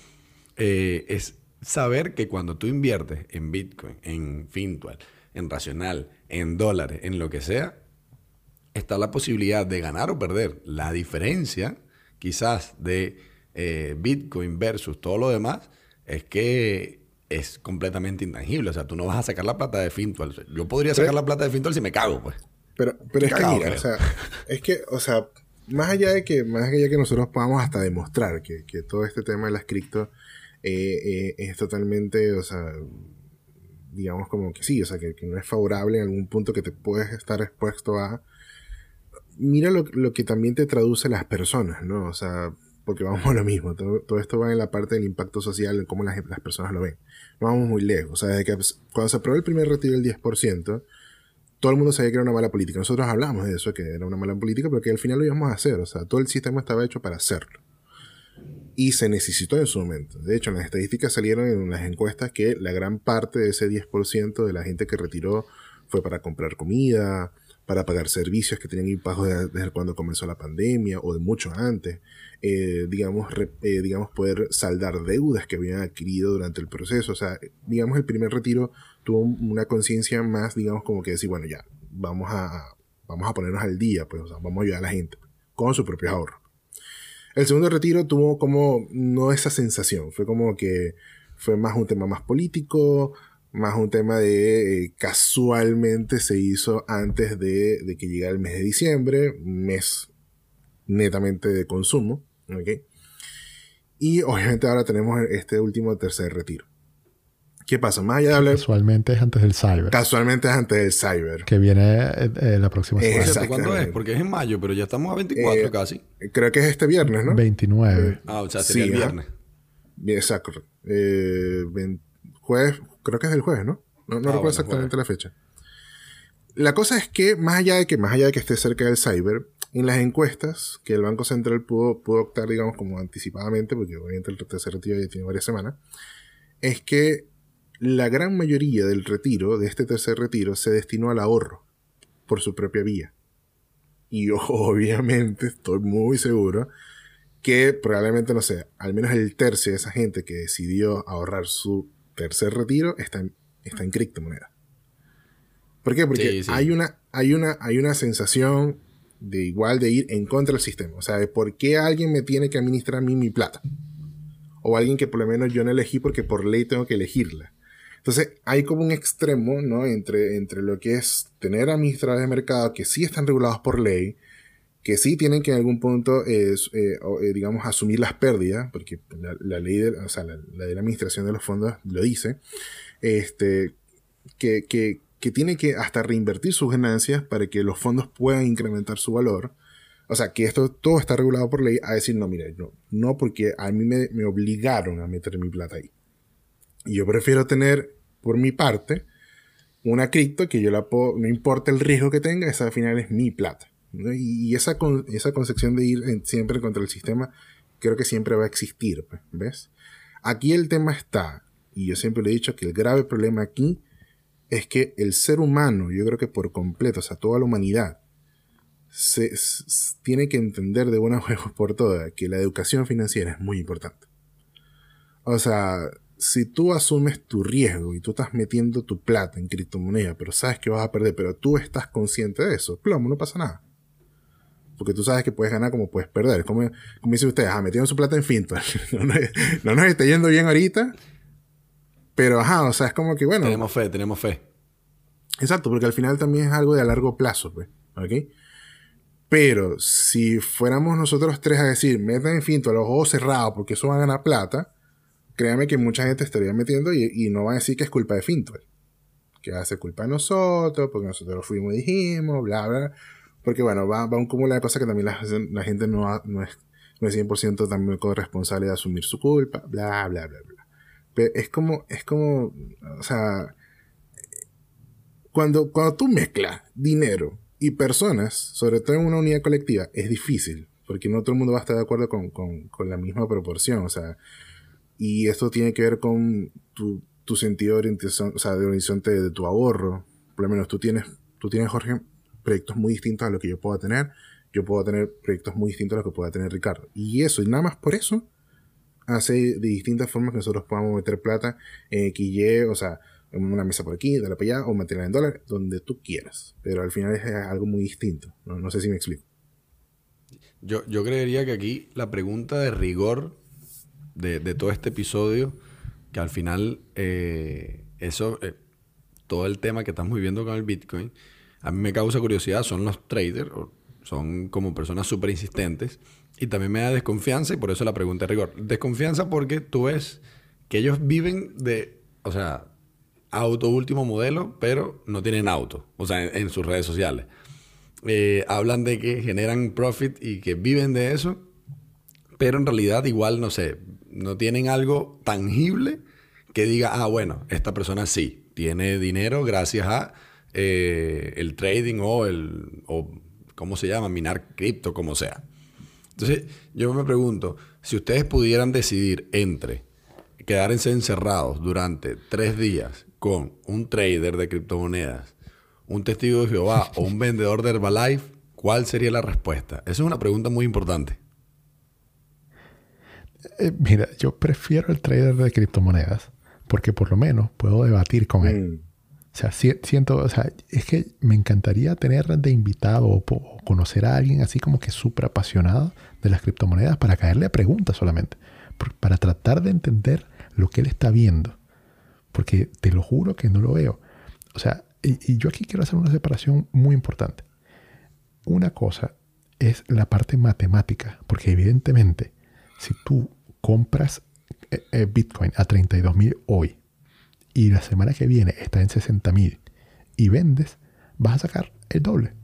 eh, es saber que cuando tú inviertes en Bitcoin, en Fintual, en Racional, en dólares, en lo que sea, está la posibilidad de ganar o perder. La diferencia, quizás, de eh, Bitcoin versus todo lo demás, es que es completamente intangible. O sea, tú no vas a sacar la plata de Fintual. Yo podría sacar la plata de Fintual si me cago, pues. Pero, pero es que mira, o sea, es que, o sea, más allá de que, más allá de que nosotros podamos hasta demostrar que, que todo este tema de las cripto eh, eh, es totalmente, o sea, digamos como que sí, o sea, que, que no es favorable en algún punto que te puedes estar expuesto a. Mira lo, lo que también te traduce las personas, ¿no? O sea, porque vamos a lo mismo, todo, todo esto va en la parte del impacto social, en cómo las, personas lo ven. No vamos muy lejos, o sea, desde que cuando se aprobó el primer retiro del 10%, todo el mundo sabía que era una mala política. Nosotros hablamos de eso, que era una mala política, pero que al final lo íbamos a hacer. O sea, todo el sistema estaba hecho para hacerlo. Y se necesitó en su momento. De hecho, en las estadísticas salieron en las encuestas que la gran parte de ese 10% de la gente que retiró fue para comprar comida, para pagar servicios que tenían impagos de- desde cuando comenzó la pandemia o de mucho antes. Eh, digamos, eh, digamos, poder saldar deudas que habían adquirido durante el proceso. O sea, digamos, el primer retiro tuvo una conciencia más, digamos, como que decir, bueno, ya, vamos a, vamos a ponernos al día, pues, vamos a ayudar a la gente con su propio ahorro. El segundo retiro tuvo como no esa sensación, fue como que fue más un tema más político, más un tema de eh, casualmente se hizo antes de, de que llegara el mes de diciembre, mes netamente de consumo, ¿ok? Y obviamente ahora tenemos este último tercer retiro. ¿Qué pasa? Más allá de hablar, Casualmente es antes del Cyber. casualmente es antes del cyber. que viene eh, eh, la próxima Eh, semana. ¿Cuándo es? Porque es en mayo, pero ya estamos a 24 Eh, casi. Creo que es este viernes, ¿no? 29. Ah, o sea, sería sí, el viernes. Bien, exacto. Eh, jueves, creo que es del jueves, ¿no? No, no Ah, recuerdo bueno, exactamente la fecha. La cosa es que, más allá de que, más allá de que esté cerca del cyber, en las encuestas que el Banco Central pudo, pudo optar, digamos, como anticipadamente, porque obviamente el tercer retiro ya tiene varias semanas, es que la gran mayoría del retiro, de este tercer retiro, se destinó al ahorro por su propia vía. Y obviamente estoy muy seguro que probablemente, no sé, al menos el tercio de esa gente que decidió ahorrar su tercer retiro está en, está en criptomonedas. ¿Por qué? Porque Sí, sí. Hay, una, hay, una, hay una sensación de igual de ir en contra del sistema. O sea, de por qué alguien me tiene que administrar a mí mi plata. O alguien que por lo menos yo no elegí porque por ley tengo que elegirla. Entonces, hay como un extremo, ¿no? Entre, entre lo que es tener administradores de mercado que sí están regulados por ley, que sí tienen que en algún punto, eh, eh, eh, digamos, asumir las pérdidas, porque la, la ley de, o sea, la, la de la administración de los fondos lo dice, este, que, que, que tiene que hasta reinvertir sus ganancias para que los fondos puedan incrementar su valor. O sea, que esto todo está regulado por ley a decir, no, mira, no, no porque a mí me, me obligaron a meter mi plata ahí. Y yo prefiero tener, por mi parte, una cripto que yo la puedo, no importa el riesgo que tenga, esa al final es mi plata. Y, esa, esa concepción de ir siempre contra el sistema, creo que siempre va a existir, pues, ¿ves? Aquí el tema está, y yo siempre le he dicho que el grave problema aquí es que el ser humano, yo creo que por completo, o sea, toda la humanidad, se, tiene que entender de buena vez por todas que la educación financiera es muy importante. O sea, si tú asumes tu riesgo y tú estás metiendo tu plata en criptomoneda, pero sabes que vas a perder, pero tú estás consciente de eso, plomo, no pasa nada. Porque tú sabes que puedes ganar como puedes perder. Como, como dicen ustedes, ah, metieron su plata en Fintual. no, nos, no nos está yendo bien ahorita. Pero ajá, o sea, es como que bueno. Tenemos fe, tenemos fe. Exacto, porque al final también es algo de a largo plazo, pues. ¿Ok? Pero si fuéramos nosotros tres a decir, metan en finto a los ojos cerrados porque eso va a ganar plata, créame que mucha gente estaría metiendo y, y no va a decir que es culpa de Fintual. Que hace culpa de nosotros, porque nosotros fuimos y dijimos, bla, bla. Porque bueno, va, va un cúmulo de cosas que también la, la gente no, ha- no, es, no es 100% también corresponsable de asumir su culpa, bla, bla, bla, bla. Pero es como, es como, o sea, cuando, cuando tú mezclas dinero y personas, sobre todo en una unidad colectiva, es difícil, porque no todo el mundo va a estar de acuerdo con, con- con la misma proporción, o sea, Y esto tiene que ver con tu, tu sentido de orientación, o sea, de horizonte de, tu ahorro. Por lo menos tú tienes, tú tienes, Jorge, proyectos muy distintos a lo que yo puedo tener. Yo puedo tener proyectos muy distintos a lo que pueda tener Ricardo. Y eso, y nada más por eso, hace de distintas formas que nosotros podamos meter plata XY, o sea, una mesa por aquí, dale para allá, o meterla en dólares, donde tú quieras. Pero al final es algo muy distinto. No, sé si me explico. Yo, yo creería que aquí la pregunta de rigor de, todo este episodio, que al final eh, eso, eh, todo el tema que estamos viviendo con el Bitcoin, a mí me causa curiosidad, son los traders, son como personas súper insistentes, y también me da desconfianza, y por eso la pregunta de rigor. Desconfianza porque tú ves que ellos viven de, o sea, auto último modelo, pero no tienen auto, o sea, en, sus redes sociales. Eh, hablan de que generan profit y que viven de eso, pero en realidad igual, no sé, no tienen algo tangible que diga, ah, bueno, esta persona sí, tiene dinero gracias a eh, el trading o el, o, ¿cómo se llama? Minar cripto, como sea. Entonces, yo me pregunto, si ustedes pudieran decidir entre quedarse encerrados durante tres días con un trader de criptomonedas, un testigo de Jehová o un vendedor de Herbalife, ¿cuál sería la respuesta? Esa es una pregunta muy importante. Eh, mira, yo prefiero el trader de criptomonedas porque por lo menos puedo debatir con él. Mm. O sea, siento, o sea, es que me encantaría tener de invitado o, conocer a alguien así como que súper apasionado de las criptomonedas para caerle a preguntas solamente, para tratar de entender lo que él está viendo porque te lo juro que no lo veo. O sea, y, yo aquí quiero hacer una separación muy importante. Una cosa es la parte matemática, porque evidentemente, si tú compras eh, eh, Bitcoin a 32 mil hoy y la semana que viene está en 60 mil y vendes, vas a sacar el doble.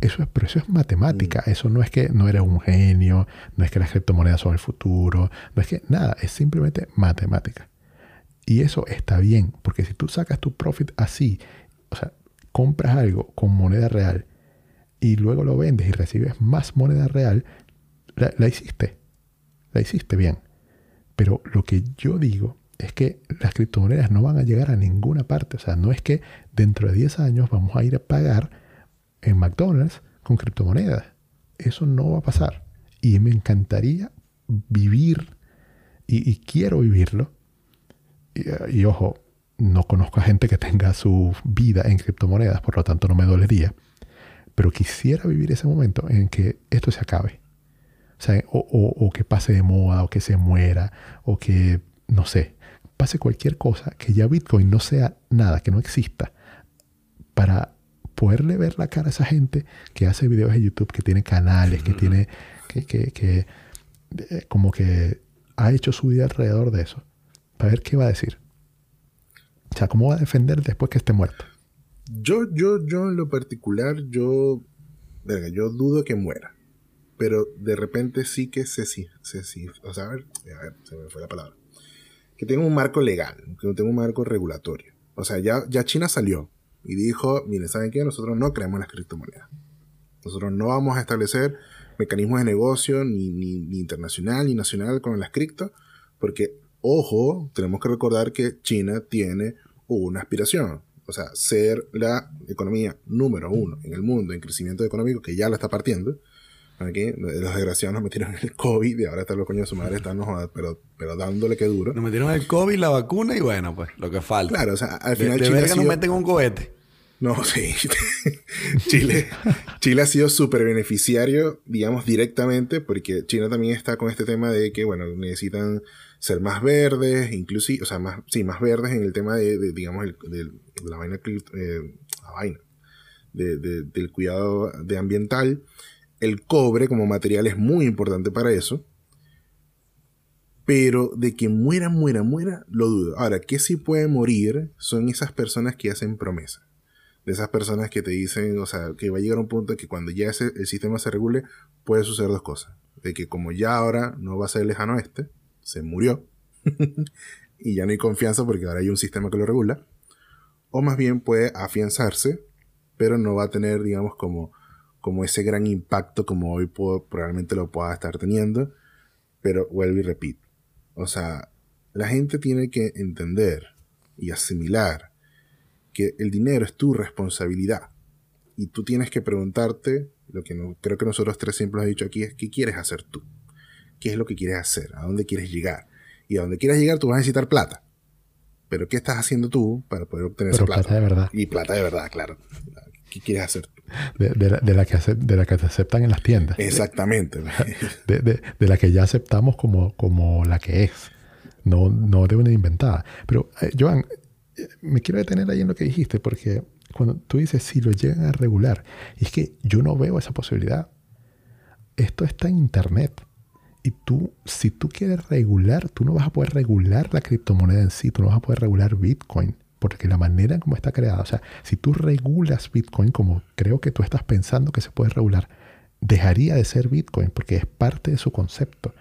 Eso es, pero eso es matemática. Mm. Eso no es que no eres un genio, no es que las criptomonedas son el futuro, no es que nada, es simplemente matemática. Y eso está bien, porque si tú sacas tu profit así, o sea, compras algo con moneda real y luego lo vendes y recibes más moneda real, la, hiciste. La hiciste bien. Pero lo que yo digo es que las criptomonedas no van a llegar a ninguna parte. O sea, no es que dentro de 10 años vamos a ir a pagar en McDonald's con criptomonedas. Eso no va a pasar. Y me encantaría vivir, y quiero vivirlo, y, ojo, no conozco a gente que tenga su vida en criptomonedas, por lo tanto no me dolería. Pero quisiera vivir ese momento en que esto se acabe. O, o, que pase de moda, o que se muera, o que, no sé, pase cualquier cosa, que ya Bitcoin no sea nada, que no exista, para poderle ver la cara a esa gente que hace videos en YouTube, que tiene canales, que tiene, que, que, que eh, como que ha hecho su vida alrededor de eso para ver qué va a decir. O sea, ¿cómo va a defender después que esté muerto? Yo, yo, yo en lo particular, yo, yo dudo que muera. Pero de repente sí que sé sí, sé sí. O sea, a ver, a ver, se me fue la palabra. Que tenga un marco legal, que tenga un marco regulatorio. O sea, ya, ya China salió y dijo, miren, ¿saben qué? Nosotros no creemos en las criptomonedas. Nosotros no vamos a establecer mecanismos de negocio ni, ni, ni internacional ni nacional con las cripto, porque Ojo, tenemos que recordar que China tiene una aspiración, o sea, ser la economía número uno en el mundo en crecimiento económico, que ya la está partiendo. Aquí, los desgraciados nos metieron el COVID y ahora están los coños de su madre, están, pero, pero dándole que duro. Nos metieron el COVID, la vacuna y bueno, pues lo que falta. Claro, o sea, al final de, Chile. nos meten un cohete. No, sí. Chile, Chile ha sido súper beneficiario, digamos, directamente, porque China también está con este tema de que, bueno, necesitan ser más verdes, inclusive, o sea, más, sí, más verdes en el tema de, digamos, de la vaina, eh, la vaina del cuidado de ambiental. El cobre como material es muy importante para eso. Pero de que muera, muera, muera, lo dudo. Ahora, ¿qué sí puede morir? Son esas personas que hacen promesas. De esas personas que te dicen, o sea, que va a llegar un punto que cuando ya el sistema se regule, puede suceder dos cosas. De que como ya ahora no va a ser lejano este, se murió y ya no hay confianza porque ahora hay un sistema que lo regula, o más bien puede afianzarse, pero no va a tener, digamos, como, como ese gran impacto como hoy probablemente lo pueda estar teniendo, pero vuelvo y repito, o sea, la gente tiene que entender y asimilar que el dinero es tu responsabilidad. Y tú tienes que preguntarte, lo que no, creo que nosotros tres siempre hemos dicho aquí, es qué quieres hacer tú. ¿Qué es lo que quieres hacer? ¿A dónde quieres llegar? Y a dónde quieras llegar tú vas a necesitar plata. Pero ¿qué estás haciendo tú para poder obtener esa plata? plata de verdad. Y plata de verdad, claro. ¿Qué quieres hacer tú? De, la, que de la que te aceptan en las tiendas. Exactamente. De, la que ya aceptamos como, como la que es. No, no de una inventada. Pero, eh, Joan, me quiero detener ahí en lo que dijiste, porque cuando tú dices si lo llegan a regular, y es que yo no veo esa posibilidad. Esto está en Internet. Y tú, si tú quieres regular, tú no vas a poder regular la criptomoneda en sí, tú no vas a poder regular Bitcoin, porque la manera en cómo está creada, o sea, si tú regulas Bitcoin como creo que tú estás pensando que se puede regular, dejaría de ser Bitcoin porque es parte de su concepto.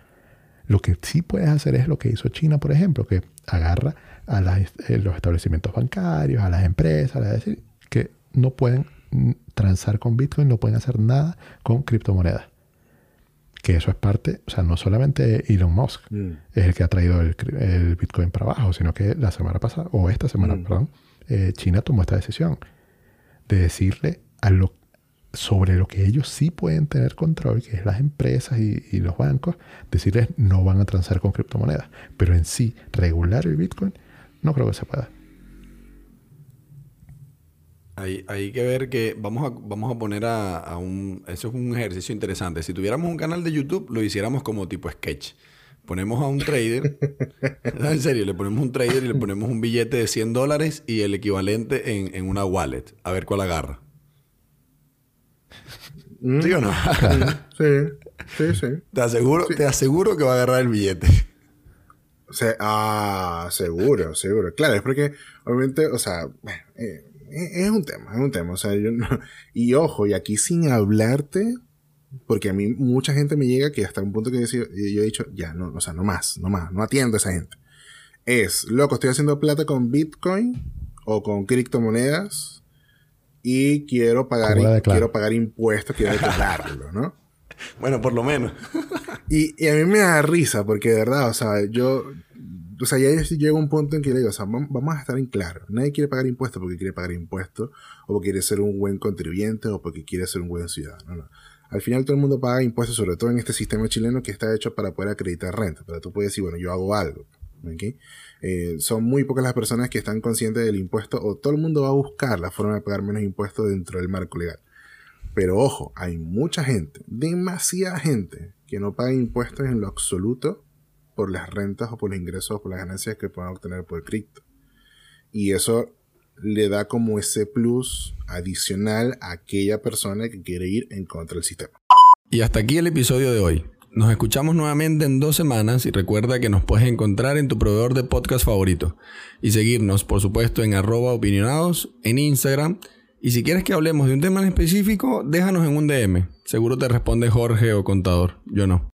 Lo que sí puedes hacer es lo que hizo China, por ejemplo, que agarra a eh, los establecimientos bancarios, a las empresas, a decir que no pueden mm, transar con Bitcoin, no pueden hacer nada con criptomonedas que eso es parte, o sea, no solamente Elon Musk mm. es el que ha traído el, Bitcoin para abajo, sino que la semana pasada, o esta semana, mm. perdón, eh, China tomó esta decisión de decirle a lo, sobre lo que ellos sí pueden tener control, que es las empresas y, y los bancos, decirles no van a transar con criptomonedas. Pero en sí, regular el Bitcoin, no creo que se pueda. Hay, que ver que vamos a, vamos a poner a, un... Eso es un ejercicio interesante. Si tuviéramos un canal de YouTube, lo hiciéramos como tipo sketch. Ponemos a un trader, en serio, le ponemos un trader y le ponemos un billete de 100 dólares y el equivalente en, en una wallet. A ver cuál agarra. Mm. ¿Sí o no? sí, sí, sí. Te aseguro, te aseguro que va a agarrar el billete. Ah, seguro, seguro. Claro, es porque, obviamente, o sea, eh, es un tema, es un tema. O sea, yo no, y ojo, y aquí sin hablarte, porque a mí mucha gente me llega que hasta un punto que yo, yo he dicho, ya, no, o sea, no más, no más, no atiendo a esa gente. Es, loco, estoy haciendo plata con Bitcoin o con criptomonedas y quiero pagar, quiero pagar impuestos, quiero declararlo, ¿no? Bueno, por lo menos. y, y a mí me da risa porque de verdad, o sea, yo, o sea, llega un punto en que le digo, o sea, vamos a estar en claro. Nadie quiere pagar impuestos porque quiere pagar impuestos, o porque quiere ser un buen contribuyente, o porque quiere ser un buen ciudadano. No. Al final todo el mundo paga impuestos, sobre todo en este sistema chileno que está hecho para poder acreditar renta. Pero tú puedes decir, bueno, yo hago algo. Eh, son muy pocas las personas que están conscientes del impuesto, o todo el mundo va a buscar la forma de pagar menos impuestos dentro del marco legal. Pero ojo, hay mucha gente, demasiada gente, que no paga impuestos en lo absoluto por las rentas o por los ingresos o por las ganancias que puedan obtener por cripto. Y eso le da como ese plus adicional a aquella persona que quiere ir en contra del sistema. Y hasta aquí el episodio de hoy. Nos escuchamos nuevamente en dos semanas y recuerda que nos puedes encontrar en tu proveedor de podcast favorito y seguirnos, por supuesto, en arroba opinionados en Instagram. Y si quieres que hablemos de un tema en específico, déjanos en un DM. Seguro te responde Jorge o Contador. Yo no.